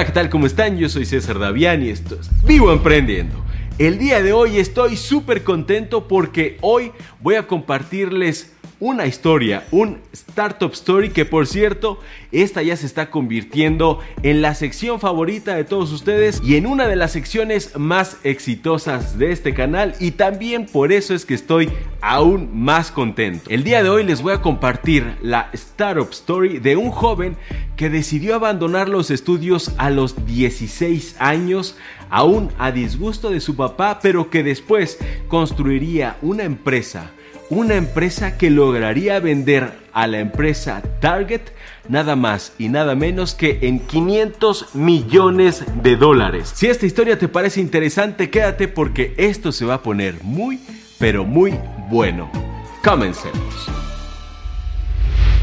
Hola, ¿qué tal? ¿Cómo están? Yo soy César Davián y esto es Vivo Emprendiendo. El día de hoy estoy súper contento porque hoy voy a compartirles una historia, un startup story que por cierto, esta ya se está convirtiendo en la sección favorita de todos ustedes y en una de las secciones más exitosas de este canal y también por eso es que estoy aún más contento. El día de hoy les voy a compartir la startup story de un joven que decidió abandonar los estudios a los 16 años aún a disgusto de su papá, pero que después construiría una empresa una empresa que lograría vender a la empresa Target nada más y nada menos que en 500 millones de dólares. Si esta historia te parece interesante, quédate porque esto se va a poner muy, pero muy bueno. Comencemos.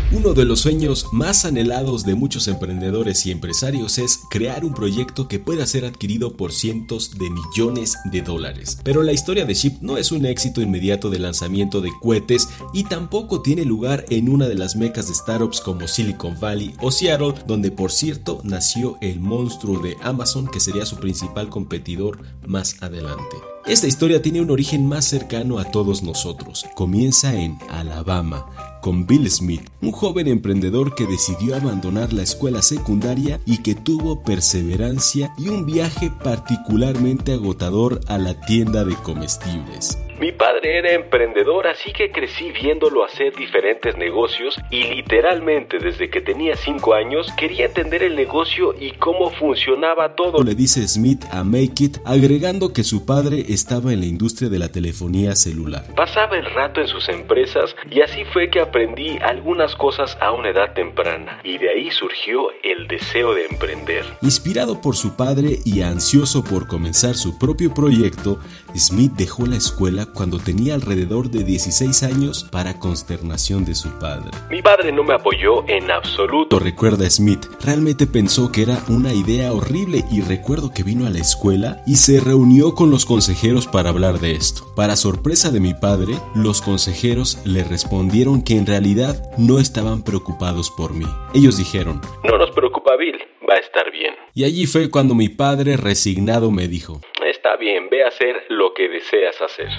Uno de los sueños más anhelados de muchos emprendedores y empresarios es crear un proyecto que pueda ser adquirido por cientos de millones de dólares. Pero la historia de Ship no es un éxito inmediato de lanzamiento de cohetes y tampoco tiene lugar en una de las mecas de startups como Silicon Valley o Seattle, donde por cierto nació el monstruo de Amazon que sería su principal competidor más adelante. Esta historia tiene un origen más cercano a todos nosotros. Comienza en Alabama, con Bill Smith, un joven emprendedor que decidió abandonar la escuela secundaria y que tuvo perseverancia y un viaje particularmente agotador a la tienda de comestibles. Mi padre era emprendedor, así que crecí viéndolo hacer diferentes negocios y literalmente desde que tenía 5 años quería entender el negocio y cómo funcionaba todo. Le dice Smith a Make It, agregando que su padre estaba en la industria de la telefonía celular. Pasaba el rato en sus empresas y así fue que aprendí algunas cosas a una edad temprana y de ahí surgió el deseo de emprender. Inspirado por su padre y ansioso por comenzar su propio proyecto, Smith dejó la escuela cuando tenía alrededor de 16 años para consternación de su padre. Mi padre no me apoyó en absoluto. Recuerda Smith, realmente pensó que era una idea horrible y recuerdo que vino a la escuela y se reunió con los consejeros para hablar de esto. Para sorpresa de mi padre, los consejeros le respondieron que en realidad no estaban preocupados por mí. Ellos dijeron, no nos preocupa Bill, va a estar bien. Y allí fue cuando mi padre resignado me dijo, Está bien, ve a hacer lo que deseas hacer.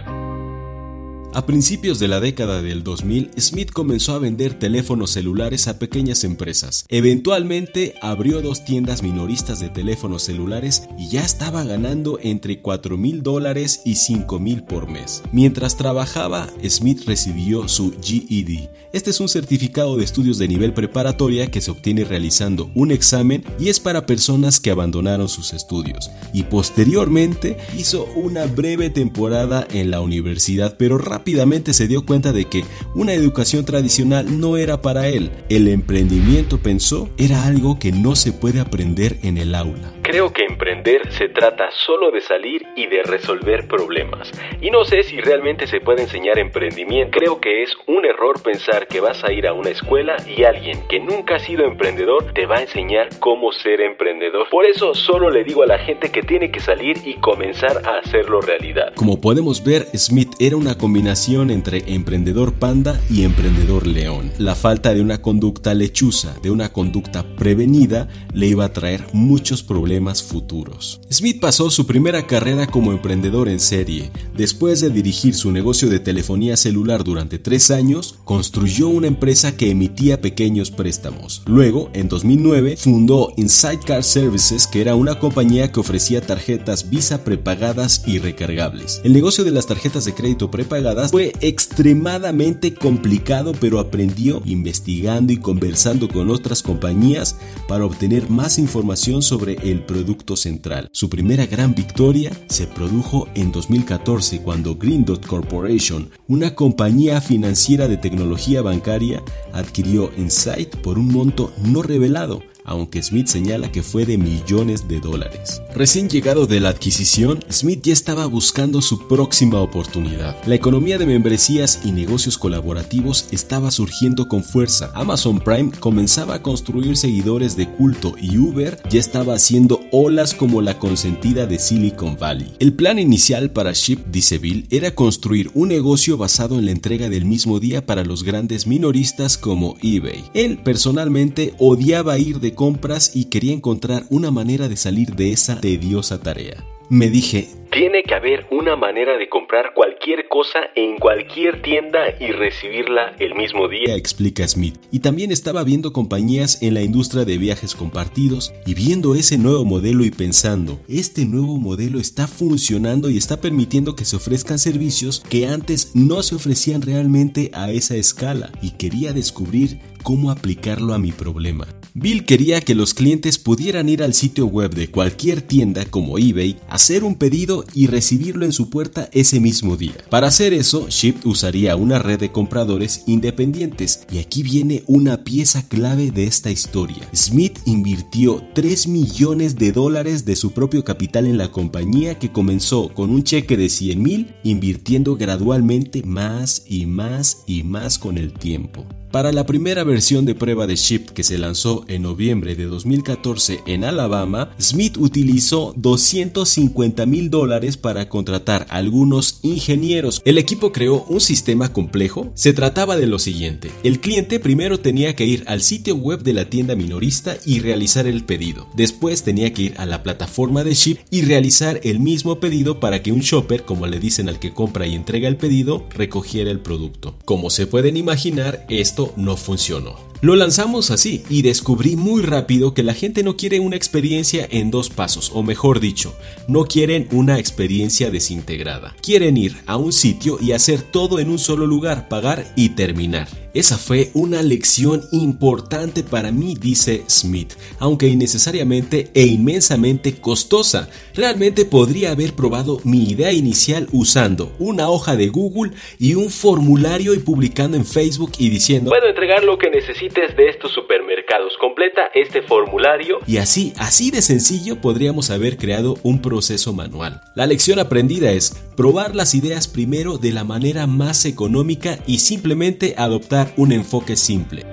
A principios de la década del 2000, Smith comenzó a vender teléfonos celulares a pequeñas empresas. Eventualmente abrió dos tiendas minoristas de teléfonos celulares y ya estaba ganando entre 4 mil dólares y 5 mil por mes. Mientras trabajaba, Smith recibió su GED. Este es un certificado de estudios de nivel preparatoria que se obtiene realizando un examen y es para personas que abandonaron sus estudios. Y posteriormente hizo una breve temporada en la universidad, pero rápidamente se dio cuenta de que una educación tradicional no era para él. El emprendimiento, pensó, era algo que no se puede aprender en el aula. Creo que emprender se trata solo de salir y de resolver problemas. Y no sé si realmente se puede enseñar emprendimiento. Creo que es un error pensar que vas a ir a una escuela y alguien que nunca ha sido emprendedor te va a enseñar cómo ser emprendedor. Por eso solo le digo a la gente que tiene que salir y comenzar a hacerlo realidad. Como podemos ver, Smith era una combinación entre emprendedor panda y emprendedor león. La falta de una conducta lechuza, de una conducta prevenida, le iba a traer muchos problemas futuros. Smith pasó su primera carrera como emprendedor en serie. Después de dirigir su negocio de telefonía celular durante tres años, construyó una empresa que emitía pequeños préstamos. Luego, en 2009, fundó Insidecar Services, que era una compañía que ofrecía tarjetas Visa prepagadas y recargables. El negocio de las tarjetas de crédito prepagadas fue extremadamente complicado, pero aprendió investigando y conversando con otras compañías para obtener más información sobre el producto central. Su primera gran victoria se produjo en 2014 cuando Green Dot Corporation, una compañía financiera de tecnología bancaria, adquirió Insight por un monto no revelado aunque Smith señala que fue de millones de dólares. Recién llegado de la adquisición, Smith ya estaba buscando su próxima oportunidad. La economía de membresías y negocios colaborativos estaba surgiendo con fuerza. Amazon Prime comenzaba a construir seguidores de culto y Uber ya estaba haciendo olas como la consentida de Silicon Valley. El plan inicial para Ship, dice Bill, era construir un negocio basado en la entrega del mismo día para los grandes minoristas como eBay. Él personalmente odiaba ir de compras y quería encontrar una manera de salir de esa tediosa tarea. Me dije, tiene que haber una manera de comprar cualquier cosa en cualquier tienda y recibirla el mismo día, explica Smith. Y también estaba viendo compañías en la industria de viajes compartidos y viendo ese nuevo modelo y pensando, este nuevo modelo está funcionando y está permitiendo que se ofrezcan servicios que antes no se ofrecían realmente a esa escala y quería descubrir cómo aplicarlo a mi problema. Bill quería que los clientes pudieran ir al sitio web de cualquier tienda como eBay, hacer un pedido y recibirlo en su puerta ese mismo día. Para hacer eso, Shipt usaría una red de compradores independientes y aquí viene una pieza clave de esta historia. Smith invirtió 3 millones de dólares de su propio capital en la compañía que comenzó con un cheque de 100 mil, invirtiendo gradualmente más y más y más con el tiempo. Para la primera versión de prueba de Shift que se lanzó en noviembre de 2014 en Alabama, Smith utilizó 250 mil dólares para contratar a algunos ingenieros. El equipo creó un sistema complejo. Se trataba de lo siguiente. El cliente primero tenía que ir al sitio web de la tienda minorista y realizar el pedido. Después tenía que ir a la plataforma de Shift y realizar el mismo pedido para que un shopper, como le dicen al que compra y entrega el pedido, recogiera el producto. Como se pueden imaginar, esto no funcionó. Lo lanzamos así y descubrí muy rápido que la gente no quiere una experiencia en dos pasos, o mejor dicho, no quieren una experiencia desintegrada. Quieren ir a un sitio y hacer todo en un solo lugar, pagar y terminar. Esa fue una lección importante para mí, dice Smith, aunque innecesariamente e inmensamente costosa. Realmente podría haber probado mi idea inicial usando una hoja de Google y un formulario y publicando en Facebook y diciendo, puedo entregar lo que necesito de estos supermercados. Completa este formulario. Y así, así de sencillo podríamos haber creado un proceso manual. La lección aprendida es probar las ideas primero de la manera más económica y simplemente adoptar un enfoque simple.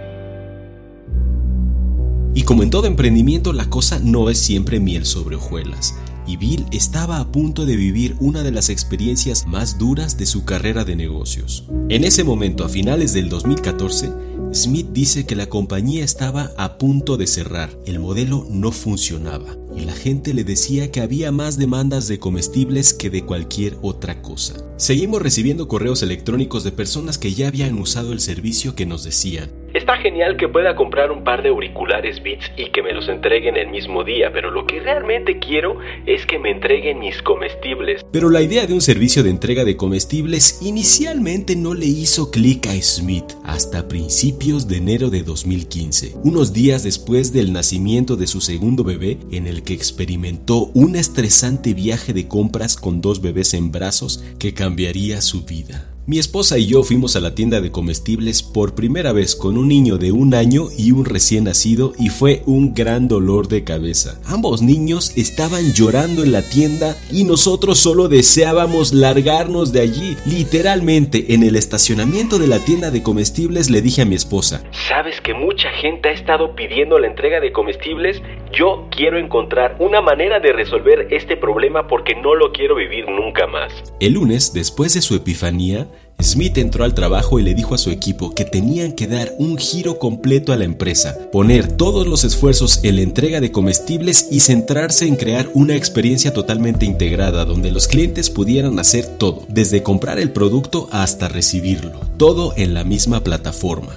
Y como en todo emprendimiento, la cosa no es siempre miel sobre hojuelas y Bill estaba a punto de vivir una de las experiencias más duras de su carrera de negocios. En ese momento, a finales del 2014, Smith dice que la compañía estaba a punto de cerrar, el modelo no funcionaba y la gente le decía que había más demandas de comestibles que de cualquier otra cosa. Seguimos recibiendo correos electrónicos de personas que ya habían usado el servicio que nos decían, Está genial que pueda comprar un par de auriculares Beats y que me los entreguen el mismo día, pero lo que realmente quiero es que me entreguen mis comestibles. Pero la idea de un servicio de entrega de comestibles inicialmente no le hizo clic a Smith hasta principios de enero de 2015, unos días después del nacimiento de su segundo bebé, en el que experimentó un estresante viaje de compras con dos bebés en brazos que cambiaría su vida. Mi esposa y yo fuimos a la tienda de comestibles por primera vez con un niño de un año y un recién nacido y fue un gran dolor de cabeza. Ambos niños estaban llorando en la tienda y nosotros solo deseábamos largarnos de allí. Literalmente en el estacionamiento de la tienda de comestibles le dije a mi esposa, ¿sabes que mucha gente ha estado pidiendo la entrega de comestibles? Yo quiero encontrar una manera de resolver este problema porque no lo quiero vivir nunca más. El lunes, después de su epifanía, Smith entró al trabajo y le dijo a su equipo que tenían que dar un giro completo a la empresa, poner todos los esfuerzos en la entrega de comestibles y centrarse en crear una experiencia totalmente integrada donde los clientes pudieran hacer todo, desde comprar el producto hasta recibirlo, todo en la misma plataforma.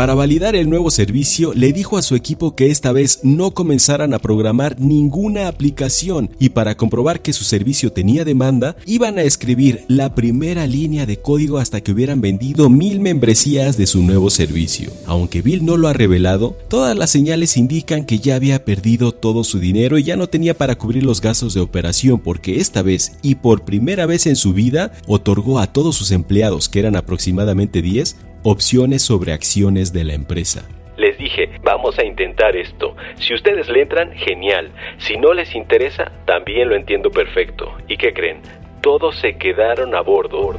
Para validar el nuevo servicio, le dijo a su equipo que esta vez no comenzaran a programar ninguna aplicación y para comprobar que su servicio tenía demanda, iban a escribir la primera línea de código hasta que hubieran vendido mil membresías de su nuevo servicio. Aunque Bill no lo ha revelado, todas las señales indican que ya había perdido todo su dinero y ya no tenía para cubrir los gastos de operación porque esta vez y por primera vez en su vida otorgó a todos sus empleados, que eran aproximadamente 10, opciones sobre acciones de la empresa. Les dije, vamos a intentar esto. Si ustedes le entran, genial. Si no les interesa, también lo entiendo perfecto. ¿Y qué creen? Todos se quedaron a bordo.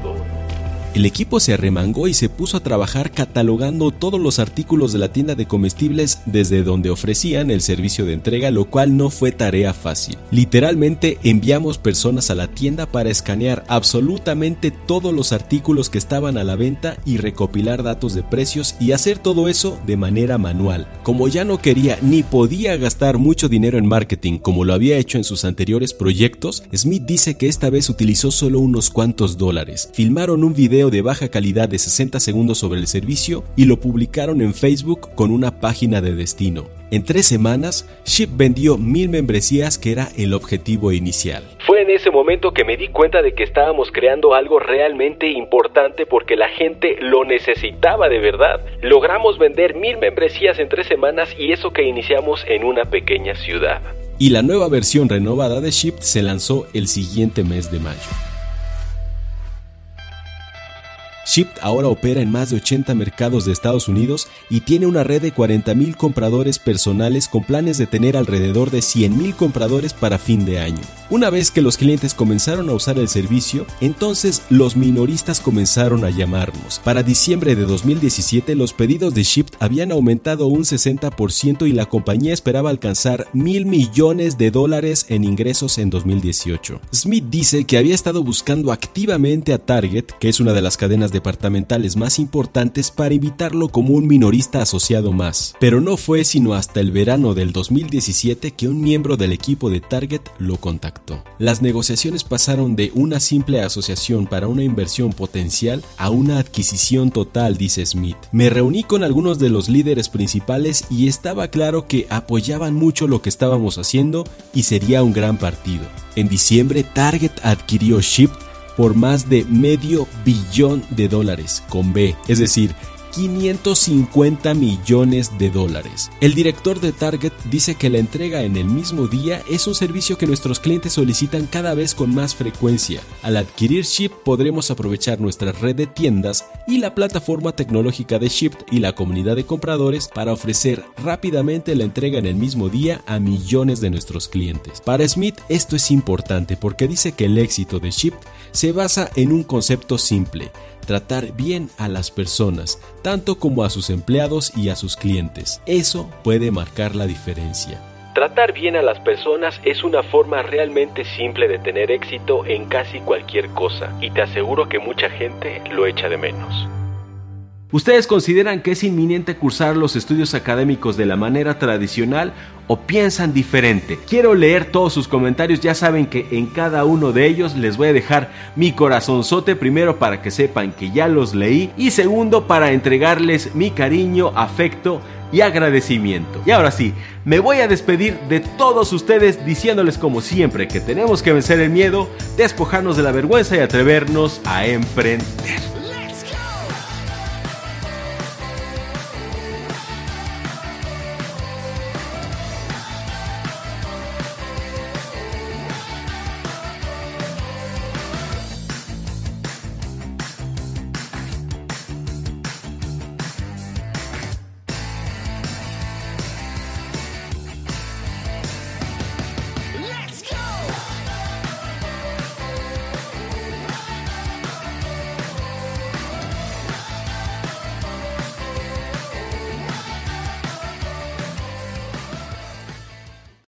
El equipo se arremangó y se puso a trabajar catalogando todos los artículos de la tienda de comestibles desde donde ofrecían el servicio de entrega, lo cual no fue tarea fácil. Literalmente enviamos personas a la tienda para escanear absolutamente todos los artículos que estaban a la venta y recopilar datos de precios y hacer todo eso de manera manual. Como ya no quería ni podía gastar mucho dinero en marketing como lo había hecho en sus anteriores proyectos, Smith dice que esta vez utilizó solo unos cuantos dólares. Filmaron un video de baja calidad de 60 segundos sobre el servicio y lo publicaron en Facebook con una página de destino. En tres semanas, Ship vendió mil membresías que era el objetivo inicial. Fue en ese momento que me di cuenta de que estábamos creando algo realmente importante porque la gente lo necesitaba de verdad. Logramos vender mil membresías en tres semanas y eso que iniciamos en una pequeña ciudad. Y la nueva versión renovada de Shift se lanzó el siguiente mes de mayo. Shipt ahora opera en más de 80 mercados de Estados Unidos y tiene una red de 40.000 compradores personales con planes de tener alrededor de 100.000 compradores para fin de año. Una vez que los clientes comenzaron a usar el servicio, entonces los minoristas comenzaron a llamarnos. Para diciembre de 2017 los pedidos de Shipt habían aumentado un 60% y la compañía esperaba alcanzar mil millones de dólares en ingresos en 2018. Smith dice que había estado buscando activamente a Target, que es una de las cadenas departamentales más importantes, para invitarlo como un minorista asociado más. Pero no fue sino hasta el verano del 2017 que un miembro del equipo de Target lo contactó. Las negociaciones pasaron de una simple asociación para una inversión potencial a una adquisición total, dice Smith. Me reuní con algunos de los líderes principales y estaba claro que apoyaban mucho lo que estábamos haciendo y sería un gran partido. En diciembre, Target adquirió Shift por más de medio billón de dólares con B, es decir, 550 millones de dólares. El director de Target dice que la entrega en el mismo día es un servicio que nuestros clientes solicitan cada vez con más frecuencia. Al adquirir Ship podremos aprovechar nuestra red de tiendas y la plataforma tecnológica de Shipt y la comunidad de compradores para ofrecer rápidamente la entrega en el mismo día a millones de nuestros clientes. Para Smith esto es importante porque dice que el éxito de Shipt se basa en un concepto simple tratar bien a las personas, tanto como a sus empleados y a sus clientes. Eso puede marcar la diferencia. Tratar bien a las personas es una forma realmente simple de tener éxito en casi cualquier cosa y te aseguro que mucha gente lo echa de menos. ¿Ustedes consideran que es inminente cursar los estudios académicos de la manera tradicional o piensan diferente? Quiero leer todos sus comentarios, ya saben que en cada uno de ellos les voy a dejar mi corazonzote primero para que sepan que ya los leí y segundo para entregarles mi cariño, afecto y agradecimiento. Y ahora sí, me voy a despedir de todos ustedes diciéndoles como siempre que tenemos que vencer el miedo, despojarnos de la vergüenza y atrevernos a emprender.